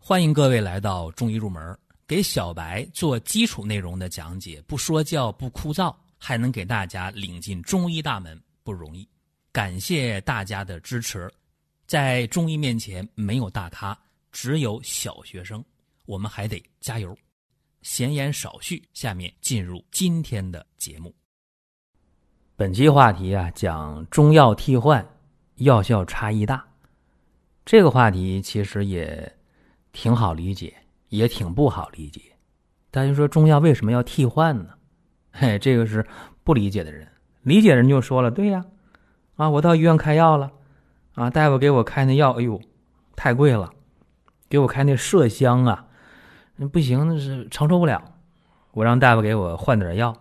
欢迎各位来到中医入门，给小白做基础内容的讲解，不说教，不枯燥，还能给大家领进中医大门，不容易。感谢大家的支持。在中医面前，没有大咖，只有小学生，我们还得加油。闲言少叙，下面进入今天的节目。本期话题啊，讲中药替换，药效差异大。这个话题其实也。挺好理解，也挺不好理解。大家说中药为什么要替换呢？嘿，这个是不理解的人。理解人就说了：“对呀，啊，我到医院开药了，啊，大夫给我开那药，哎呦，太贵了，给我开那麝香啊，那不行，那是承受不了。我让大夫给我换点药，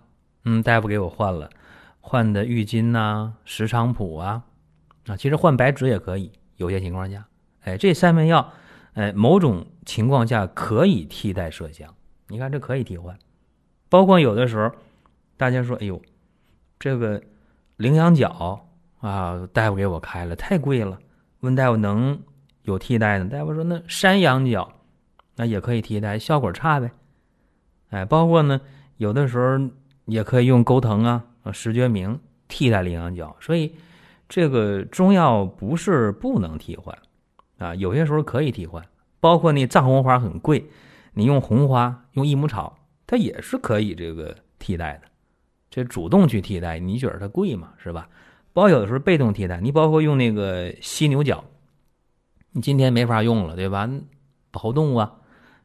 嗯，大夫给我换了，换的郁金呐、石菖蒲啊，啊，其实换白芷也可以，有些情况下，哎，这三味药。”哎，某种情况下可以替代麝香，你看这可以替换。包括有的时候，大家说：“哎呦，这个羚羊角啊，大夫给我开了，太贵了。”问大夫能有替代的？大夫说：“那山羊角那也可以替代，效果差呗。”哎，包括呢，有的时候也可以用钩藤啊、石决明替代羚羊角。所以，这个中药不是不能替换。啊，有些时候可以替换，包括那藏红花很贵，你用红花用益母草，它也是可以这个替代的。这主动去替代，你觉得它贵吗，是吧？包括有的时候被动替代，你包括用那个犀牛角，你今天没法用了，对吧？保护动物啊，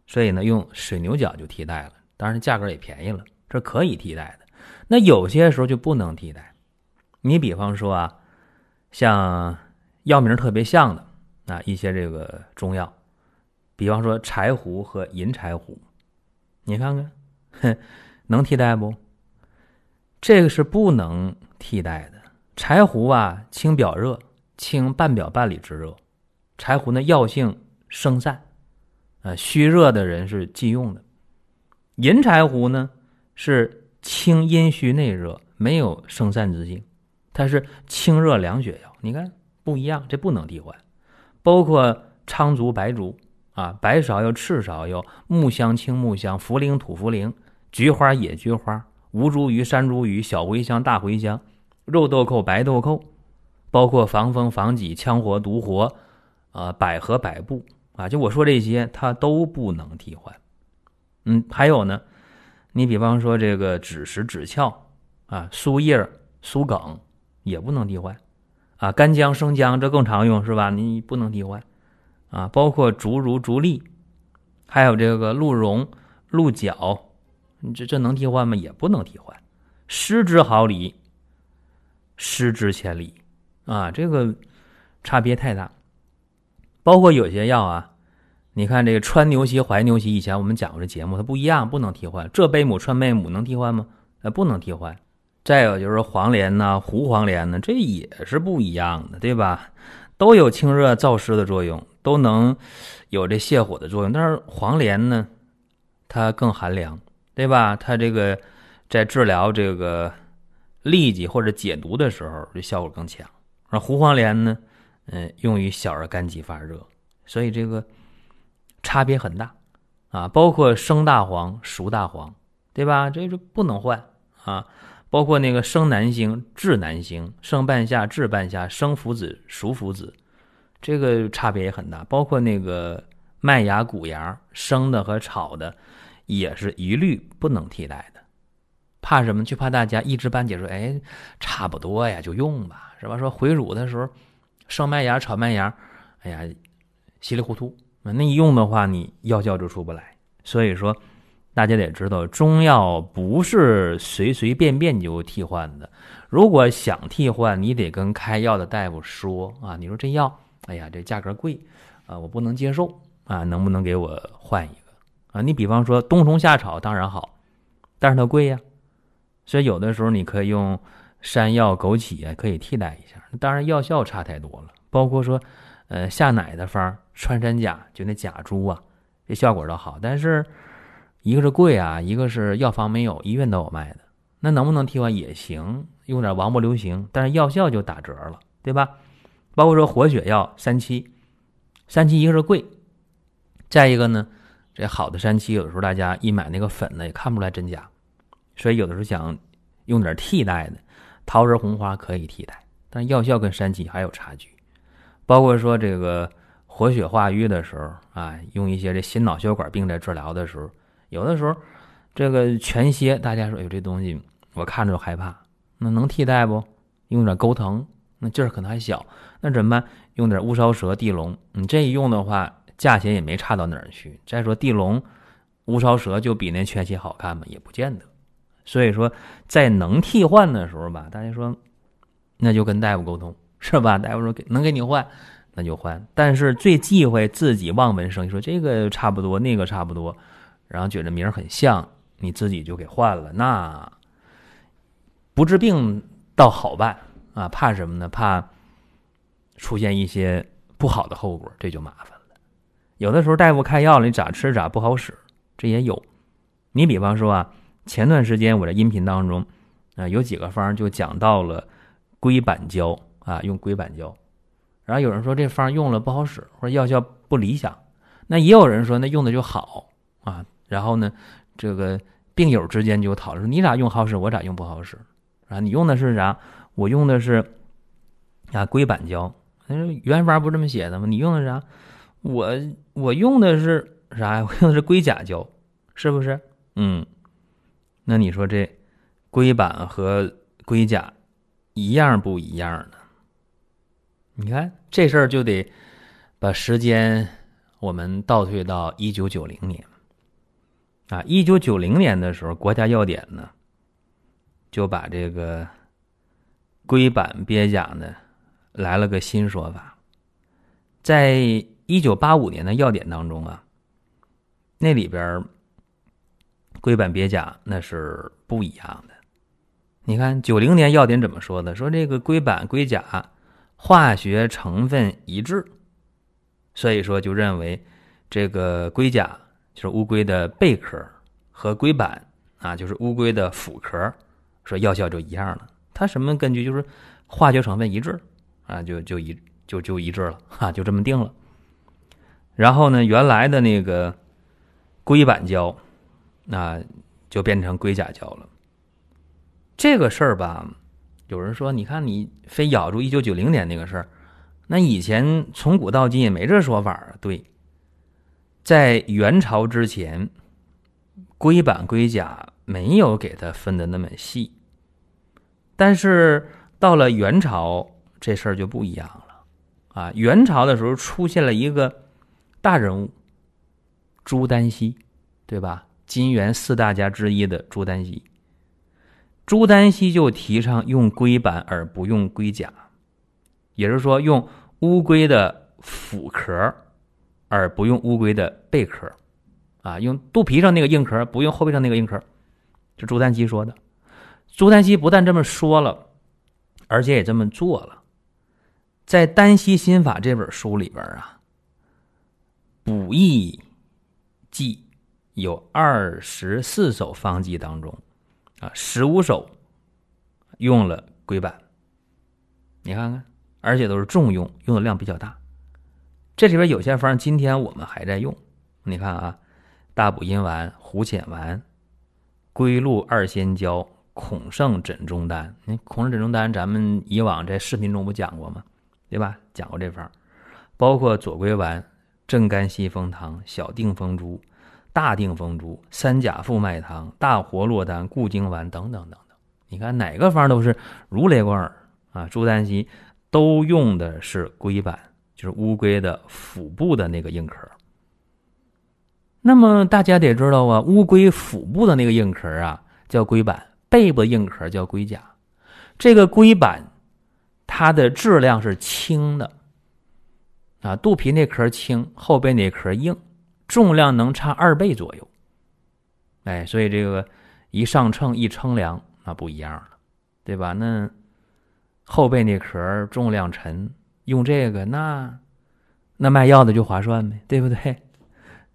所以呢，用水牛角就替代了，当然价格也便宜了，这可以替代的。那有些时候就不能替代，你比方说啊，像药名特别像的。啊，一些这个中药，比方说柴胡和银柴胡，你看看，哼，能替代不？这个是不能替代的。柴胡啊，清表热，清半表半里之热。柴胡呢，药性生散，啊，虚热的人是忌用的。银柴胡呢，是清阴虚内热，没有生散之性，它是清热凉血药。你看不一样，这不能替换。包括苍竹、白术啊，白芍药、赤芍药、木香、青木香、茯苓、土茯苓、菊花、野菊花、吴茱萸、山茱萸、小茴香、大茴香、肉豆蔻、白豆蔻，包括防风、防己、羌活、独活，啊，百合、百部啊，就我说这些，它都不能替换。嗯，还有呢，你比方说这个枳实、枳壳啊，苏叶、苏梗也不能替换。啊，干姜、生姜这更常用是吧？你不能替换，啊，包括竹茹、竹沥，还有这个鹿茸、鹿角，你这这能替换吗？也不能替换。失之毫厘，失之千里，啊，这个差别太大。包括有些药啊，你看这个川牛膝、怀牛膝，以前我们讲过这节目，它不一样，不能替换。浙贝母、川贝母能替换吗？呃，不能替换。再有就是黄连呐，胡黄连呢，这也是不一样的，对吧？都有清热燥湿的作用，都能有这泻火的作用。但是黄连呢，它更寒凉，对吧？它这个在治疗这个痢疾或者解毒的时候，这效果更强。而胡黄连呢，嗯，用于小儿肝疾发热，所以这个差别很大啊。包括生大黄、熟大黄，对吧？这是不能换啊。包括那个生南星、治南星、生半夏、治半夏、生附子、熟附子，这个差别也很大。包括那个麦芽、谷芽，生的和炒的，也是一律不能替代的。怕什么？就怕大家一知半解，说哎，差不多呀，就用吧，是吧？说回乳的时候，生麦芽、炒麦芽，哎呀，稀里糊涂，那一用的话，你药效就出不来。所以说。大家得知道，中药不是随随便便就替换的。如果想替换，你得跟开药的大夫说啊，你说这药，哎呀，这价格贵，啊，我不能接受啊，能不能给我换一个啊？你比方说冬虫夏草当然好，但是它贵呀，所以有的时候你可以用山药、枸杞啊，可以替代一下。当然药效差太多了，包括说，呃，下奶的方穿山甲，就那甲猪啊，这效果倒好，但是。一个是贵啊，一个是药房没有，医院都有卖的。那能不能替换也行，用点王不留行，但是药效就打折了，对吧？包括说活血药三七，三七一个是贵，再一个呢，这好的三七有的时候大家一买那个粉呢，也看不出来真假，所以有的时候想用点替代的，桃仁红花可以替代，但药效跟三七还有差距。包括说这个活血化瘀的时候啊，用一些这心脑血管病在治疗的时候，有的时候这个全蝎，大家说哎呦这东西我看着害怕，那能替代不？用点钩藤，那劲儿可能还小，那怎么办？用点乌梢蛇、地龙，你这一用的话，价钱也没差到哪儿去。再说地龙、乌梢蛇就比那全蝎好看吗？也不见得。所以说，在能替换的时候吧，大家说那就跟大夫沟通，是吧？大夫说给能给你换，那就换。但是最忌讳自己望文生义，说这个差不多，那个差不多，然后觉得名很像，你自己就给换了，那不治病倒好办啊，怕什么呢？怕。出现一些不好的后果，这就麻烦了。有的时候大夫开药了，你咋吃咋不好使，这也有。你比方说啊，前段时间我在音频当中啊，有几个方就讲到了硅板胶啊，用硅板胶。然后有人说这方用了不好使，或者药效不理想。那也有人说那用的就好啊。然后呢，这个病友之间就讨论你咋用好使，我咋用不好使啊？你用的是啥？我用的是啊硅板胶。原方不这么写的吗？你用的啥？我我用的是啥呀？我用的是硅甲胶，是不是？嗯，那你说这硅板和硅甲一样不一样呢？你看这事儿就得把时间我们倒退到一九九零年啊！一九九零年的时候，国家药典呢就把这个硅板鳖甲呢。来了个新说法，在一九八五年的药典当中啊，那里边硅板鳖甲那是不一样的。你看九零年药典怎么说的？说这个硅板硅甲化学成分一致，所以说就认为这个龟甲就是乌龟的贝壳和龟板啊就是乌龟的腹壳，说药效就一样了。它什么根据？就是化学成分一致。啊，就就一就就一致了哈，就这么定了。然后呢，原来的那个龟板胶，那就变成龟甲胶了。这个事儿吧，有人说，你看你非咬住一九九零年那个事儿，那以前从古到今也没这说法啊。对，在元朝之前，龟板龟甲没有给它分的那么细，但是到了元朝。这事儿就不一样了，啊，元朝的时候出现了一个大人物朱丹溪，对吧？金元四大家之一的朱丹溪，朱丹溪就提倡用龟板而不用龟甲，也就是说用乌龟的腹壳而不用乌龟的贝壳，啊，用肚皮上那个硬壳不用后背上那个硬壳，这朱丹溪说的。朱丹溪不但这么说了，而且也这么做了。在《丹溪心法》这本书里边啊，补益记有二十四首方剂当中，啊，十五首用了龟板。你看看，而且都是重用，用的量比较大。这里边有些方今天我们还在用。你看啊，大补阴丸、虎潜丸、龟鹿二仙胶、孔圣枕中丹。那孔圣枕中丹，咱们以往在视频中不讲过吗？对吧？讲过这方，包括左归丸、正肝息风汤、小定风珠、大定风珠、三甲复脉汤、大活络丹、固精丸等等等等。你看哪个方都是如雷贯耳啊！朱丹溪都用的是龟板，是乌龟的腹部的那个硬壳。那么大家得知道啊，乌龟腹部的那个硬壳啊叫龟板，背部硬壳叫龟甲。这个龟板。它的质量是轻的，啊，肚皮那壳轻，后背那壳硬，重量能差二倍左右。哎，所以这个一上秤一称量，那不一样了，对吧？那后背那壳重量沉，用这个那那卖药的就划算呗，对不对？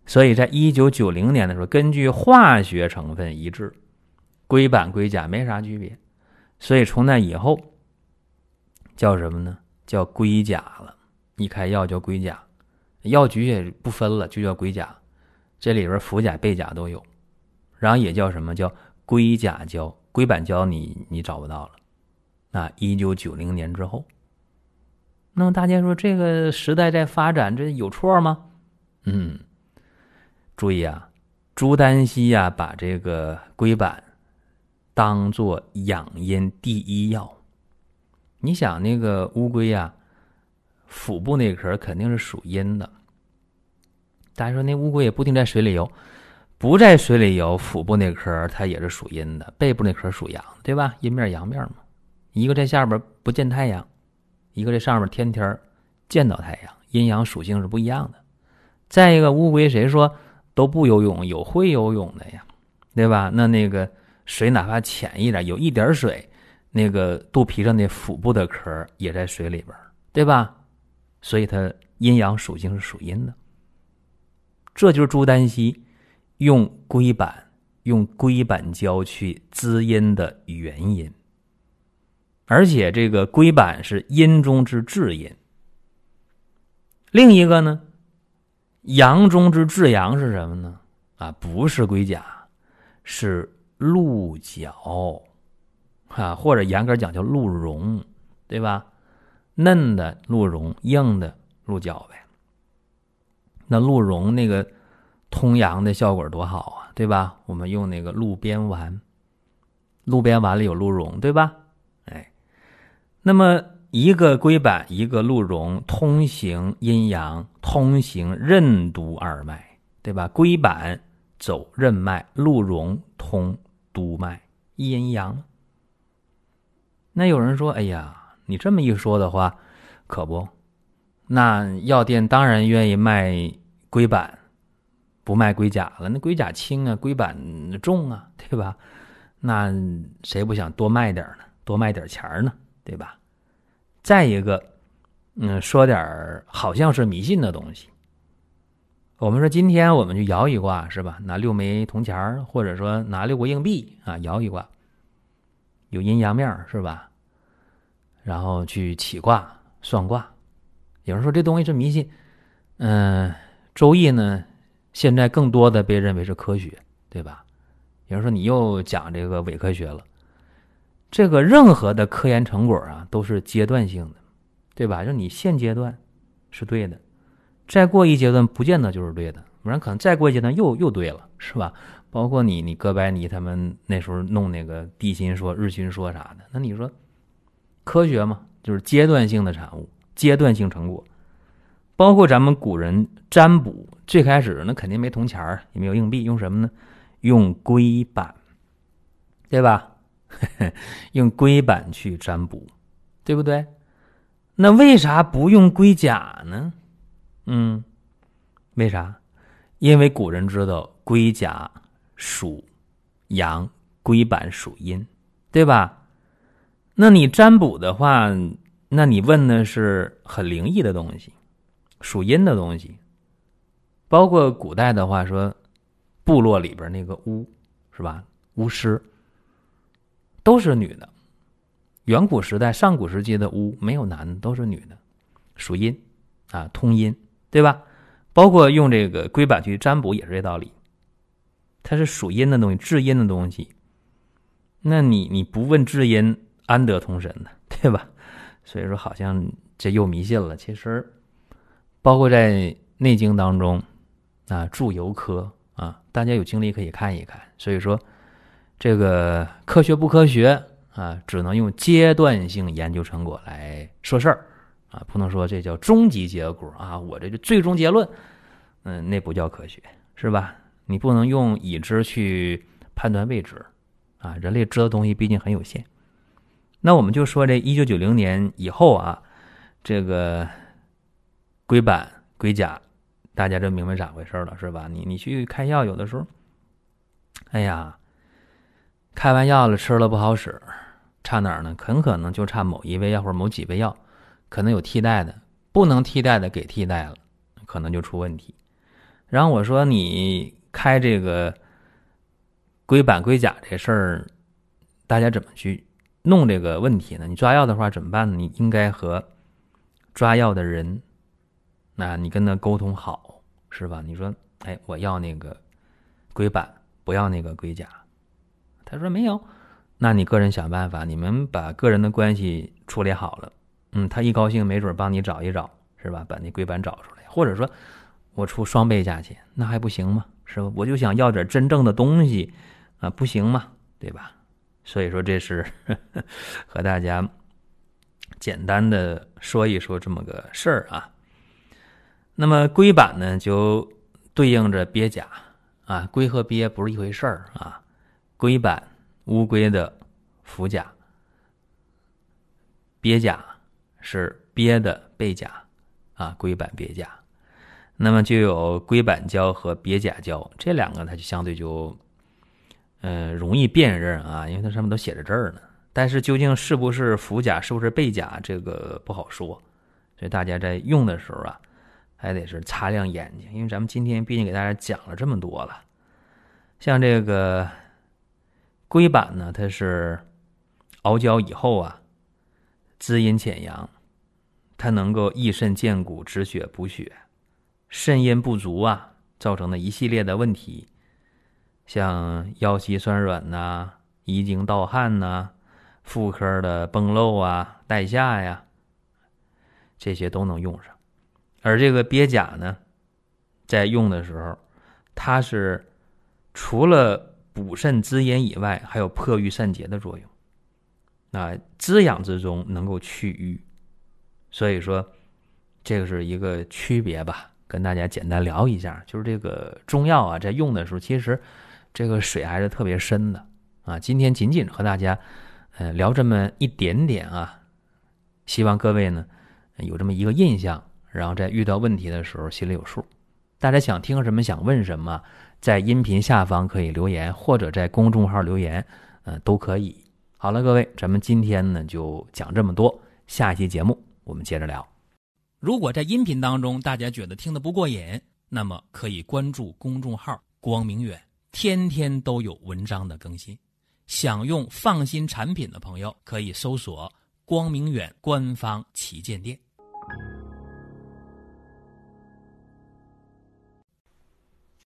所以在一九九零年的时候，根据化学成分一致，硅板硅甲没啥区别，所以从那以后。叫什么呢？叫龟甲了。一开药叫龟甲，药局也不分了，就叫龟甲，这里边氟甲、钡甲都有，然后也叫什么叫硅甲胶、硅板胶，你你找不到了。啊，一九九零年之后，那么大家说这个时代在发展，这有错吗？嗯，注意啊，朱丹溪呀，把这个龟板当做养阴第一药。你想那个乌龟呀，腹部那壳肯定是属阴的。大家说那乌龟也不定在水里游，不在水里游，腹部那壳它也是属阴的，背部那壳属阳，对吧？阴面阳面嘛。一个在下边不见太阳，一个这上面天天见到太阳，阴阳属性是不一样的。再一个，乌龟谁说都不游泳？有会游泳的呀，对吧？那那个水哪怕浅一点，有一点水，那个肚皮上的腹部的壳也在水里边，对吧？所以它阴阳属性是属阴的。这就是朱丹溪用龟板、用龟板胶去滋阴的原因。而且这个龟板是阴中之至阴。另一个呢，阳中之至阳是什么呢？啊，不是龟甲，是鹿角，啊，或者严格讲叫鹿茸，对吧？嫩的鹿茸，硬的鹿角呗。那鹿茸那个通阳的效果多好啊，对吧？我们用那个鹿鞭丸，鹿鞭丸里有鹿茸，对吧？那么，一个龟板，一个鹿茸，通行阴阳，通行任督二脉，对吧？龟板走任脉，鹿茸通督脉，一阴一阳。那有人说：“哎呀，你这么一说的话，可不，那药店当然愿意卖龟板，不卖龟甲了。那龟甲轻啊，龟板重啊，对吧？那谁不想多卖点呢？多卖点钱呢？”对吧？再一个，嗯，说点儿好像是迷信的东西。我们说今天我们就摇一卦是吧？拿六枚铜钱儿或者说拿六个硬币啊，摇一卦，有阴阳面是吧？然后去起卦算卦。有人说这东西是迷信，嗯，周易呢，现在更多的被认为是科学，对吧？有人说你又讲这个伪科学了。这个任何的科研成果啊，都是阶段性的，对吧？就你现阶段是对的，再过一阶段不见得就是对的，不然可能再过一阶段又又对了，是吧？包括你你哥白尼他们那时候弄那个地心说、日心说啥的，那你说科学嘛，就是阶段性的产物，阶段性成果。包括咱们古人占卜，最开始那肯定没铜钱儿也没有硬币，用什么呢？用龟板，对吧？用龟板去占卜，对不对？那为啥不用龟甲呢？嗯，为啥？因为古人知道龟甲属阳，龟板属阴，对吧？那你占卜的话，那你问的是很灵异的东西，属阴的东西。包括古代的话说，部落里边那个巫是吧？巫师。都是女的，远古时代、上古时期的巫没有男的，都是女的，属阴，啊，通阴，对吧？包括用这个龟板去占卜也是这道理，它是属阴的东西，至阴的东西。那你你不问至阴，安得通神呢？对吧？所以说，好像这又迷信了。其实，包括在《内经》当中，啊，注游科啊，大家有精力可以看一看。所以说。这个科学不科学啊？只能用阶段性研究成果来说事儿啊，不能说这叫终极结果啊。我这就最终结论，嗯，那不叫科学，是吧？你不能用已知去判断未知啊。人类知的东西毕竟很有限。那我们就说这一九九零年以后啊，这个硅板、硅甲，大家就明白咋回事了，是吧？你你去开药，有的时候，哎呀。开完药了，吃了不好使，差哪儿呢？很可能就差某一味药或者某几味药，可能有替代的，不能替代的给替代了，可能就出问题。然后我说你开这个硅板硅甲这事儿，大家怎么去弄这个问题呢？你抓药的话怎么办呢？你应该和抓药的人那你跟他沟通好是吧？你说，哎，我要那个硅板，不要那个硅甲。他说没有，那你个人想办法，你们把个人的关系处理好了。嗯，他一高兴，没准帮你找一找，是吧？把那龟板找出来，或者说，我出双倍价钱，那还不行吗？是吧？我就想要点真正的东西啊，不行吗？对吧？所以说，这是呵 呵和大家简单的说一说这么个事儿啊。那么龟板呢，就对应着鳖甲啊，龟和鳖不是一回事儿啊。龟板，乌龟的腹甲；鳖甲是鳖的背甲啊。龟板鳖甲，那么就有龟板胶和鳖甲胶这两个，它就相对就。嗯，容易辨认啊，因为它上面都写着字儿呢。但是究竟是不是腹甲，是不是背甲，这个不好说。所以大家在用的时候啊，还得是擦亮眼睛，因为咱们今天毕竟给大家讲了这么多了。像这个龟板呢，它是熬胶以后啊，滋阴潜阳，它能够益肾健骨、止血补血。肾阴不足啊，造成的一系列的问题。像腰膝酸软呐、遗精盗汗呐、妇科的崩漏啊、带下呀，这些都能用上。而这个鳖甲呢，在用的时候，它是除了补肾滋阴以外，还有破瘀散结的作用。那滋养之中能够去瘀，所以说这个是一个区别吧。跟大家简单聊一下，就是这个中药啊，在用的时候，其实。这个水还是特别深的啊！今天仅仅和大家，呃，聊这么一点点啊，希望各位呢有这么一个印象，然后在遇到问题的时候心里有数。大家想听什么，想问什么，在音频下方可以留言，或者在公众号留言，嗯，都可以。好了，各位，咱们今天呢就讲这么多，下期节目我们接着聊。如果在音频当中大家觉得听得不过瘾，那么可以关注公众号“光明远”。天天都有文章的更新，想用放心产品的朋友可以搜索“光明远”官方旗舰店。